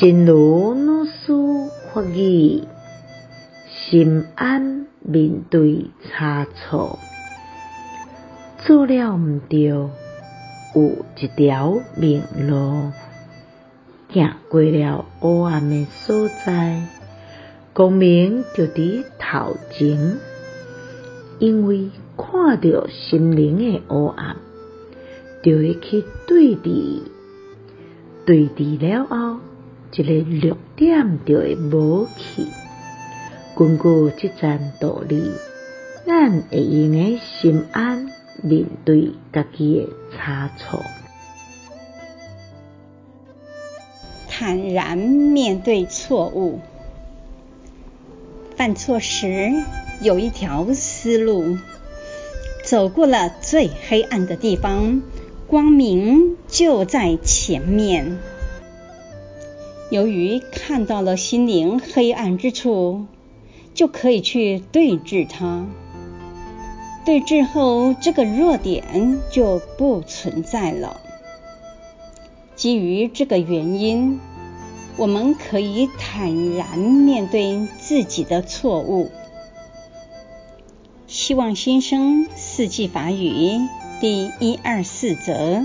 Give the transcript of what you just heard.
真如老师法语，心安面对差错，做了毋对，有一条明路，行过了黑暗的所在，光明就伫头前，因为看到心灵的黑暗，就会去对治，对治了后。一个弱点就会无去。根据这盏道理，咱会用个心安面对家己的差错，坦然面对错误。犯错时有一条思路，走过了最黑暗的地方，光明就在前面。由于看到了心灵黑暗之处，就可以去对峙它。对峙后，这个弱点就不存在了。基于这个原因，我们可以坦然面对自己的错误。希望新生四季法语第一二四则。